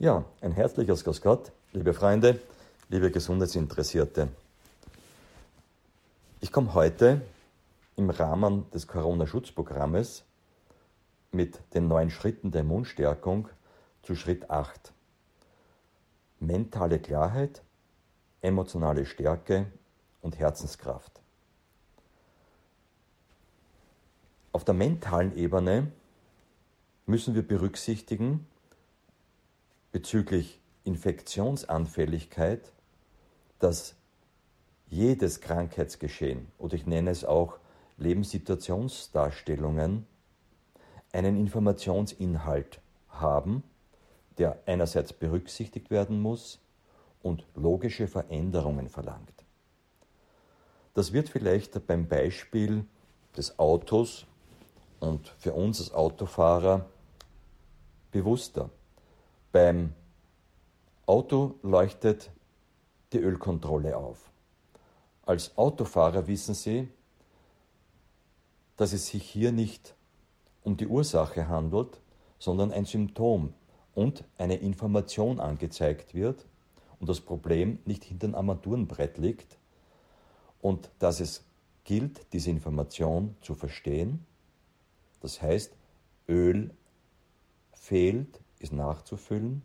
Ja, ein herzliches Grüß Gott, liebe Freunde, liebe Gesundheitsinteressierte. Ich komme heute im Rahmen des Corona-Schutzprogrammes mit den neuen Schritten der Immunstärkung zu Schritt 8. Mentale Klarheit, emotionale Stärke und Herzenskraft. Auf der mentalen Ebene müssen wir berücksichtigen, bezüglich Infektionsanfälligkeit, dass jedes Krankheitsgeschehen oder ich nenne es auch Lebenssituationsdarstellungen einen Informationsinhalt haben, der einerseits berücksichtigt werden muss und logische Veränderungen verlangt. Das wird vielleicht beim Beispiel des Autos und für uns als Autofahrer bewusster. Beim Auto leuchtet die Ölkontrolle auf. Als Autofahrer wissen Sie, dass es sich hier nicht um die Ursache handelt, sondern ein Symptom und eine Information angezeigt wird und das Problem nicht hinter dem Armaturenbrett liegt und dass es gilt, diese Information zu verstehen. Das heißt, Öl fehlt, ist nachzufüllen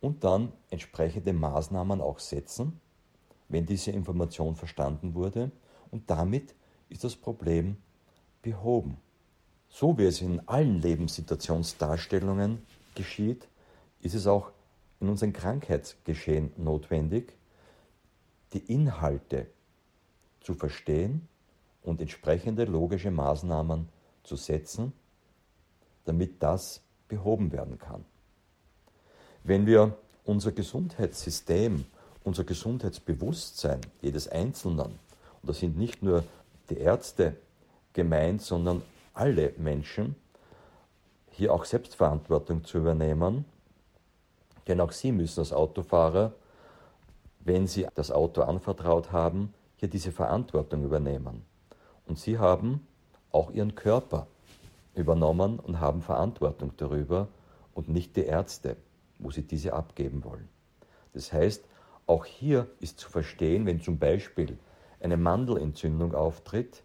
und dann entsprechende Maßnahmen auch setzen, wenn diese Information verstanden wurde und damit ist das Problem behoben. So wie es in allen Lebenssituationsdarstellungen geschieht, ist es auch in unserem Krankheitsgeschehen notwendig, die Inhalte zu verstehen und entsprechende logische Maßnahmen zu setzen, damit das behoben werden kann. Wenn wir unser Gesundheitssystem, unser Gesundheitsbewusstsein jedes Einzelnen, und das sind nicht nur die Ärzte gemeint, sondern alle Menschen, hier auch Selbstverantwortung zu übernehmen, denn auch sie müssen als Autofahrer, wenn sie das Auto anvertraut haben, hier diese Verantwortung übernehmen. Und sie haben auch ihren Körper übernommen und haben Verantwortung darüber und nicht die Ärzte wo sie diese abgeben wollen. Das heißt, auch hier ist zu verstehen, wenn zum Beispiel eine Mandelentzündung auftritt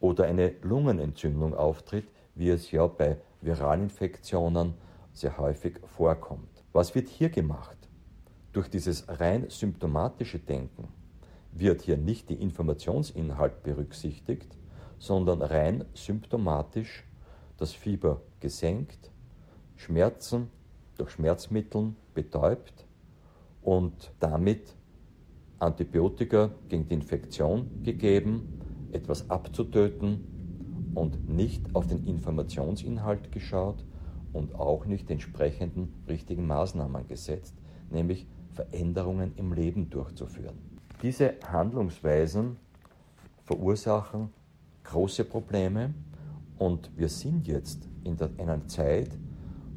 oder eine Lungenentzündung auftritt, wie es ja bei Viralinfektionen sehr häufig vorkommt. Was wird hier gemacht? Durch dieses rein symptomatische Denken wird hier nicht die Informationsinhalt berücksichtigt, sondern rein symptomatisch das Fieber gesenkt, Schmerzen durch Schmerzmitteln betäubt und damit Antibiotika gegen die Infektion gegeben, etwas abzutöten und nicht auf den Informationsinhalt geschaut und auch nicht entsprechenden richtigen Maßnahmen gesetzt, nämlich Veränderungen im Leben durchzuführen. Diese Handlungsweisen verursachen große Probleme und wir sind jetzt in einer Zeit,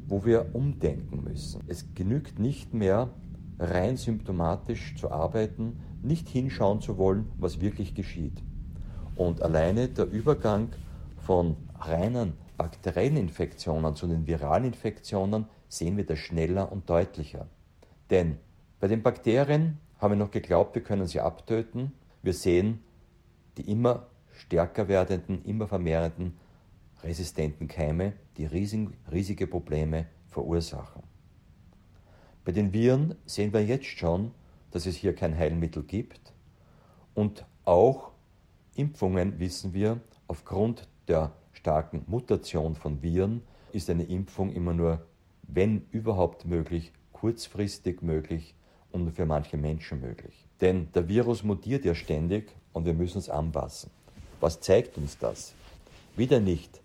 wo wir umdenken müssen. Es genügt nicht mehr, rein symptomatisch zu arbeiten, nicht hinschauen zu wollen, was wirklich geschieht. Und alleine der Übergang von reinen bakteriellen Infektionen zu den viralen Infektionen sehen wir das schneller und deutlicher. Denn bei den Bakterien haben wir noch geglaubt, wir können sie abtöten. Wir sehen die immer stärker werdenden, immer vermehrenden resistenten Keime, die riesig, riesige Probleme verursachen. Bei den Viren sehen wir jetzt schon, dass es hier kein Heilmittel gibt und auch Impfungen wissen wir, aufgrund der starken Mutation von Viren ist eine Impfung immer nur, wenn überhaupt möglich, kurzfristig möglich und für manche Menschen möglich. Denn der Virus mutiert ja ständig und wir müssen es anpassen. Was zeigt uns das? Wieder nicht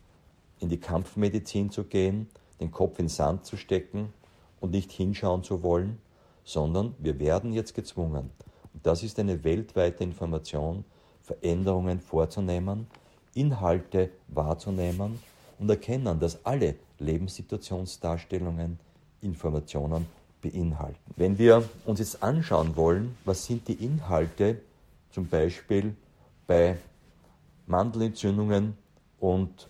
in die Kampfmedizin zu gehen, den Kopf in den Sand zu stecken und nicht hinschauen zu wollen, sondern wir werden jetzt gezwungen, und das ist eine weltweite Information, Veränderungen vorzunehmen, Inhalte wahrzunehmen und erkennen, dass alle Lebenssituationsdarstellungen Informationen beinhalten. Wenn wir uns jetzt anschauen wollen, was sind die Inhalte zum Beispiel bei Mandelentzündungen und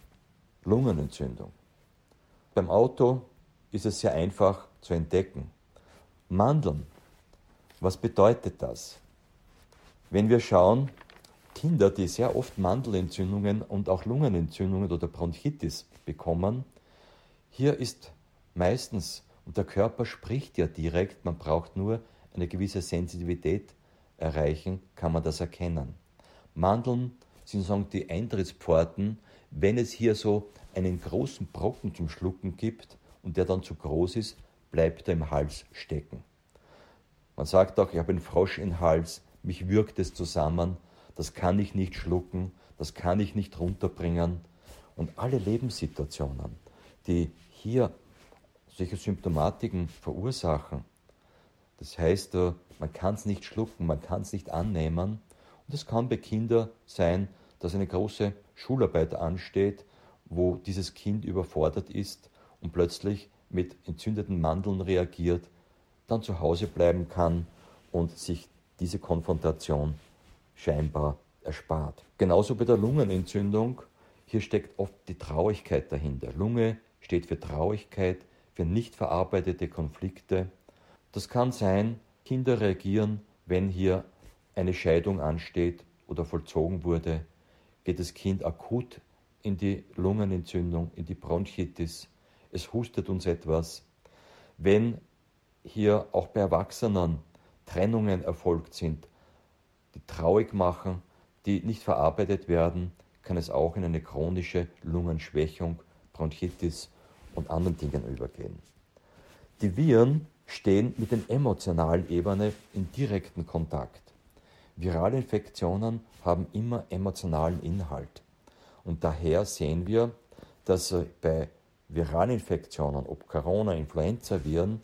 Lungenentzündung. Beim Auto ist es sehr einfach zu entdecken. Mandeln. Was bedeutet das? Wenn wir schauen, Kinder, die sehr oft Mandelentzündungen und auch Lungenentzündungen oder Bronchitis bekommen, hier ist meistens, und der Körper spricht ja direkt, man braucht nur eine gewisse Sensitivität erreichen, kann man das erkennen. Mandeln sind sozusagen die Eintrittspforten, wenn es hier so einen großen Brocken zum Schlucken gibt und der dann zu groß ist, bleibt er im Hals stecken. Man sagt auch, ich habe einen Frosch im Hals, mich würgt es zusammen, das kann ich nicht schlucken, das kann ich nicht runterbringen. Und alle Lebenssituationen, die hier solche Symptomatiken verursachen, das heißt, äh, man kann es nicht schlucken, man kann es nicht annehmen. Und es kann bei Kindern sein, dass eine große Schularbeit ansteht, wo dieses Kind überfordert ist und plötzlich mit entzündeten Mandeln reagiert, dann zu Hause bleiben kann und sich diese Konfrontation scheinbar erspart. Genauso bei der Lungenentzündung. Hier steckt oft die Traurigkeit dahinter. Lunge steht für Traurigkeit, für nicht verarbeitete Konflikte. Das kann sein, Kinder reagieren, wenn hier eine Scheidung ansteht oder vollzogen wurde, geht das Kind akut in die Lungenentzündung, in die Bronchitis. Es hustet uns etwas. Wenn hier auch bei Erwachsenen Trennungen erfolgt sind, die traurig machen, die nicht verarbeitet werden, kann es auch in eine chronische Lungenschwächung, Bronchitis und anderen Dingen übergehen. Die Viren stehen mit den emotionalen Ebene in direkten Kontakt. Virale Infektionen haben immer emotionalen Inhalt. Und daher sehen wir, dass bei Viralinfektionen, ob Corona, Influenza-Viren,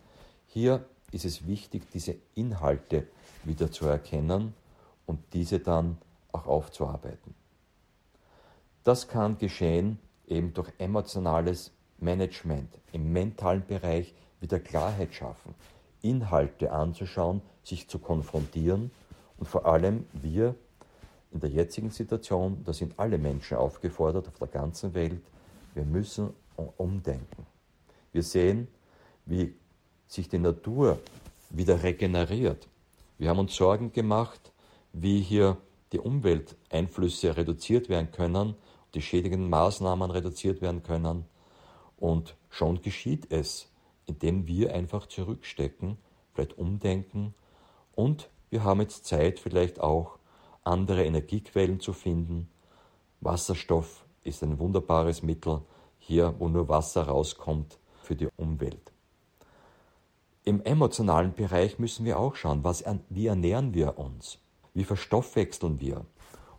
hier ist es wichtig, diese Inhalte wieder zu erkennen und diese dann auch aufzuarbeiten. Das kann geschehen eben durch emotionales Management im mentalen Bereich wieder Klarheit schaffen, Inhalte anzuschauen, sich zu konfrontieren und vor allem wir in der jetzigen Situation, da sind alle Menschen aufgefordert auf der ganzen Welt, wir müssen umdenken. Wir sehen, wie sich die Natur wieder regeneriert. Wir haben uns Sorgen gemacht, wie hier die Umwelteinflüsse reduziert werden können, die schädigenden Maßnahmen reduziert werden können. Und schon geschieht es, indem wir einfach zurückstecken, vielleicht umdenken und wir haben jetzt Zeit, vielleicht auch andere Energiequellen zu finden. Wasserstoff ist ein wunderbares Mittel hier, wo nur Wasser rauskommt für die Umwelt. Im emotionalen Bereich müssen wir auch schauen, was, wie ernähren wir uns, wie verstoffwechseln wir.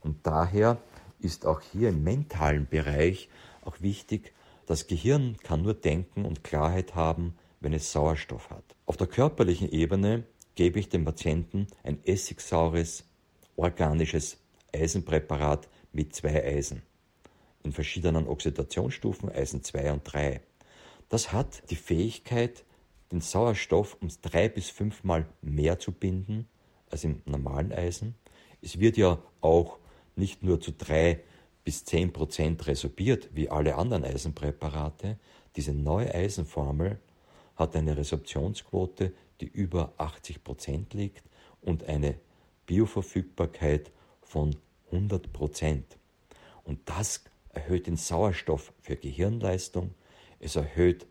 Und daher ist auch hier im mentalen Bereich auch wichtig, das Gehirn kann nur denken und Klarheit haben, wenn es Sauerstoff hat. Auf der körperlichen Ebene gebe ich dem Patienten ein essigsaures, organisches Eisenpräparat mit zwei Eisen in verschiedenen Oxidationsstufen, Eisen 2 und 3. Das hat die Fähigkeit, den Sauerstoff um drei bis fünfmal mehr zu binden als im normalen Eisen. Es wird ja auch nicht nur zu drei bis zehn Prozent resorbiert wie alle anderen Eisenpräparate. Diese neue Eisenformel hat eine Resorptionsquote, die über 80 Prozent liegt und eine Bioverfügbarkeit von 100 Prozent. Und das erhöht den Sauerstoff für Gehirnleistung, es erhöht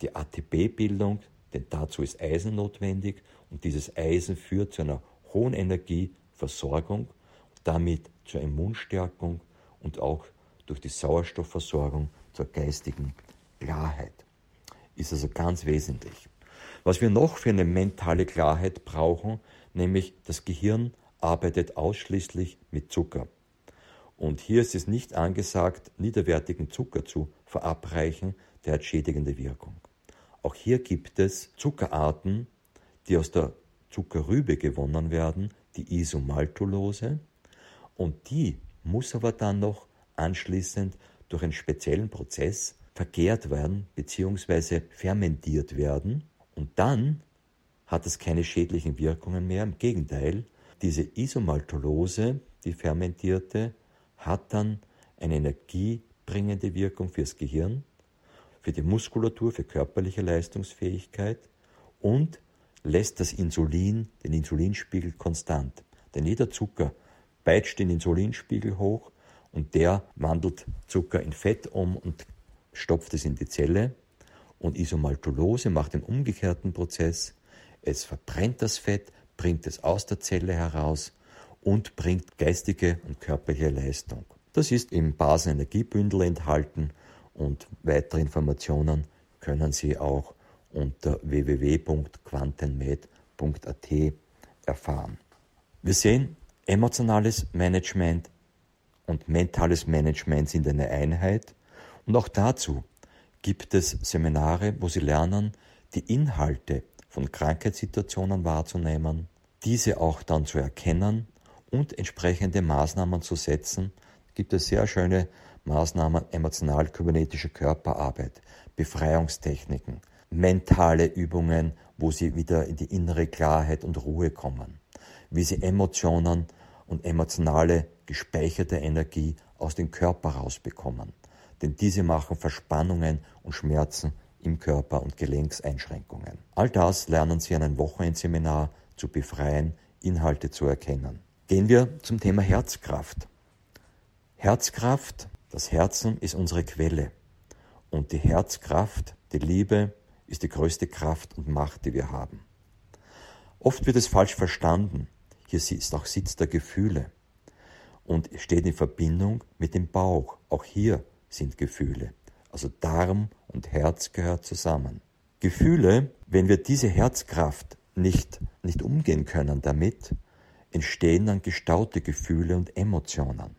die ATP-Bildung, denn dazu ist Eisen notwendig und dieses Eisen führt zu einer hohen Energieversorgung, damit zur Immunstärkung und auch durch die Sauerstoffversorgung zur geistigen Klarheit. Ist also ganz wesentlich. Was wir noch für eine mentale Klarheit brauchen, nämlich das Gehirn arbeitet ausschließlich mit Zucker. Und hier ist es nicht angesagt, niederwertigen Zucker zu verabreichen, der hat schädigende Wirkung. Auch hier gibt es Zuckerarten, die aus der Zuckerrübe gewonnen werden, die Isomaltulose, und die muss aber dann noch anschließend durch einen speziellen Prozess vergärt werden bzw. fermentiert werden und dann hat es keine schädlichen Wirkungen mehr. Im Gegenteil, diese Isomaltulose, die fermentierte, hat dann eine energiebringende Wirkung fürs Gehirn, für die Muskulatur, für körperliche Leistungsfähigkeit und lässt das Insulin den Insulinspiegel konstant. Denn jeder Zucker peitscht den Insulinspiegel hoch und der wandelt Zucker in Fett um und stopft es in die Zelle. Und Isomaltulose macht den umgekehrten Prozess. Es verbrennt das Fett, bringt es aus der Zelle heraus und bringt geistige und körperliche Leistung. Das ist im Basenenergiebündel enthalten und weitere Informationen können Sie auch unter www.quantenmed.at erfahren. Wir sehen, emotionales Management und mentales Management sind eine Einheit und auch dazu gibt es Seminare, wo Sie lernen, die Inhalte von Krankheitssituationen wahrzunehmen, diese auch dann zu erkennen und entsprechende Maßnahmen zu setzen. Gibt es sehr schöne Maßnahmen emotional-kybernetische Körperarbeit, Befreiungstechniken, mentale Übungen, wo sie wieder in die innere Klarheit und Ruhe kommen, wie sie Emotionen und emotionale gespeicherte Energie aus dem Körper rausbekommen. Denn diese machen Verspannungen und Schmerzen im Körper und Gelenkseinschränkungen. All das lernen Sie an einem Wochenendseminar zu befreien, Inhalte zu erkennen. Gehen wir zum Thema Herzkraft. Herzkraft, das Herzen ist unsere Quelle. Und die Herzkraft, die Liebe, ist die größte Kraft und Macht, die wir haben. Oft wird es falsch verstanden. Hier ist auch Sitz der Gefühle und steht in Verbindung mit dem Bauch. Auch hier sind Gefühle. Also Darm und Herz gehört zusammen. Gefühle, wenn wir diese Herzkraft nicht, nicht umgehen können damit, entstehen dann gestaute Gefühle und Emotionen.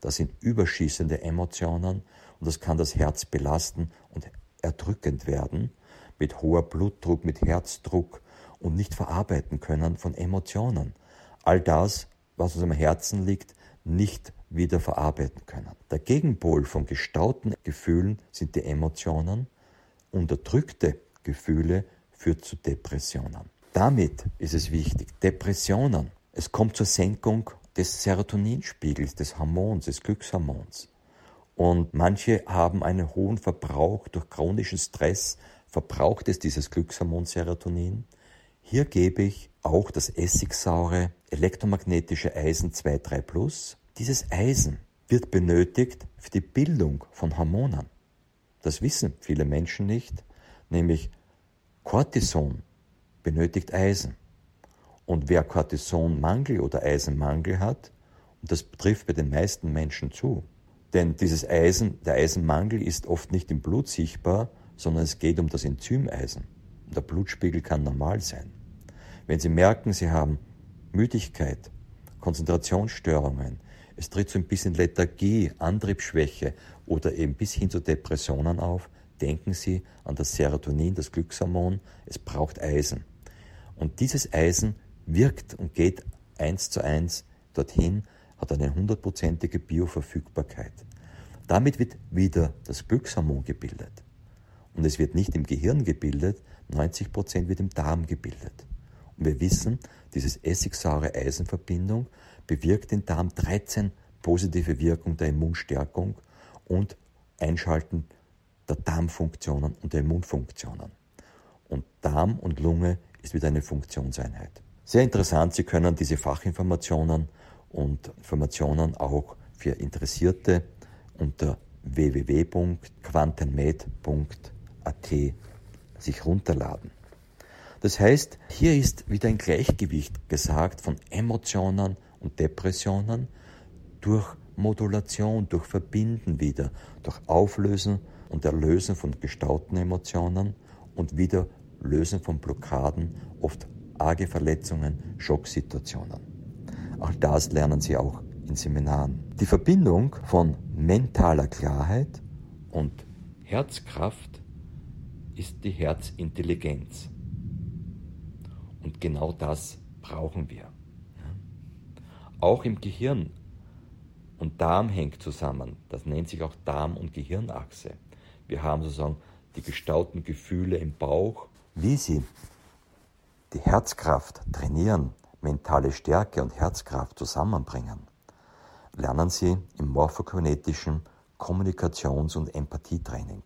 Das sind überschießende Emotionen und das kann das Herz belasten und erdrückend werden mit hoher Blutdruck, mit Herzdruck und nicht verarbeiten können von Emotionen. All das, was uns am Herzen liegt, nicht wieder verarbeiten können. Der Gegenpol von gestauten Gefühlen sind die Emotionen. Unterdrückte Gefühle führt zu Depressionen. Damit ist es wichtig, Depressionen. Es kommt zur Senkung des Serotoninspiegels, des Hormons, des Glückshormons. Und manche haben einen hohen Verbrauch durch chronischen Stress, verbraucht es dieses Glückshormon Serotonin. Hier gebe ich auch das essigsaure elektromagnetische Eisen 2,3 Plus. Dieses Eisen wird benötigt für die Bildung von Hormonen. Das wissen viele Menschen nicht, nämlich Cortison benötigt Eisen. Und wer Cortisonmangel oder Eisenmangel hat, und das trifft bei den meisten Menschen zu, denn dieses Eisen, der Eisenmangel ist oft nicht im Blut sichtbar, sondern es geht um das Enzymeisen. Der Blutspiegel kann normal sein. Wenn Sie merken, Sie haben Müdigkeit, Konzentrationsstörungen, es tritt so ein bisschen Lethargie, Antriebsschwäche oder eben bis hin zu Depressionen auf, denken Sie an das Serotonin, das Glückshormon, es braucht Eisen. Und dieses Eisen wirkt und geht eins zu eins dorthin, hat eine hundertprozentige Bioverfügbarkeit. Damit wird wieder das Glückshormon gebildet. Und es wird nicht im Gehirn gebildet, 90% wird im Darm gebildet. Und wir wissen, dieses essigsaure Eisenverbindung bewirkt im Darm 13 positive Wirkungen der Immunstärkung und Einschalten der Darmfunktionen und der Immunfunktionen. Und Darm und Lunge ist wieder eine Funktionseinheit. Sehr interessant, Sie können diese Fachinformationen und Informationen auch für Interessierte unter www.quantenmed.at AT sich runterladen. Das heißt, hier ist wieder ein Gleichgewicht gesagt von Emotionen und Depressionen durch Modulation, durch Verbinden wieder, durch Auflösen und Erlösen von gestauten Emotionen und wieder Lösen von Blockaden, oft arge Verletzungen, Schocksituationen. Auch das lernen Sie auch in Seminaren. Die Verbindung von mentaler Klarheit und Herzkraft ist die Herzintelligenz. Und genau das brauchen wir. Auch im Gehirn und Darm hängt zusammen. Das nennt sich auch Darm- und Gehirnachse. Wir haben sozusagen die gestauten Gefühle im Bauch. Wie sie die Herzkraft trainieren, mentale Stärke und Herzkraft zusammenbringen, lernen sie im morphokinetischen Kommunikations- und Empathietraining.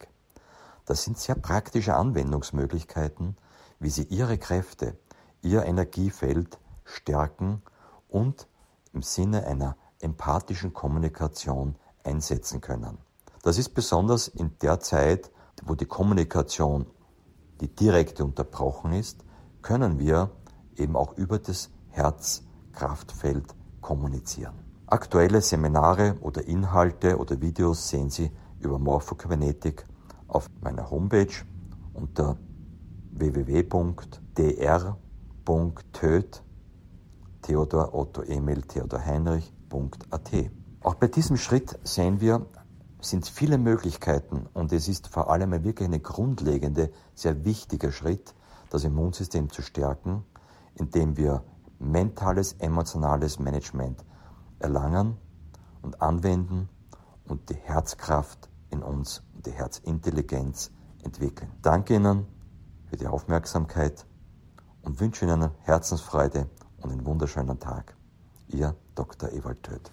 Das sind sehr praktische Anwendungsmöglichkeiten, wie Sie Ihre Kräfte, Ihr Energiefeld stärken und im Sinne einer empathischen Kommunikation einsetzen können. Das ist besonders in der Zeit, wo die Kommunikation, die direkte unterbrochen ist, können wir eben auch über das Herzkraftfeld kommunizieren. Aktuelle Seminare oder Inhalte oder Videos sehen Sie über Morphokybernetik auf meiner Homepage unter www.dr.töt Theodor Otto Emil Theodor Heinrich.at. Auch bei diesem Schritt sehen wir, sind viele Möglichkeiten und es ist vor allem wirklich eine grundlegende, sehr wichtiger Schritt, das Immunsystem zu stärken, indem wir mentales, emotionales Management erlangen und anwenden und die Herzkraft in uns und die Herzintelligenz entwickeln. Danke Ihnen für die Aufmerksamkeit und wünsche Ihnen Herzensfreude und einen wunderschönen Tag. Ihr Dr. Ewald Töth.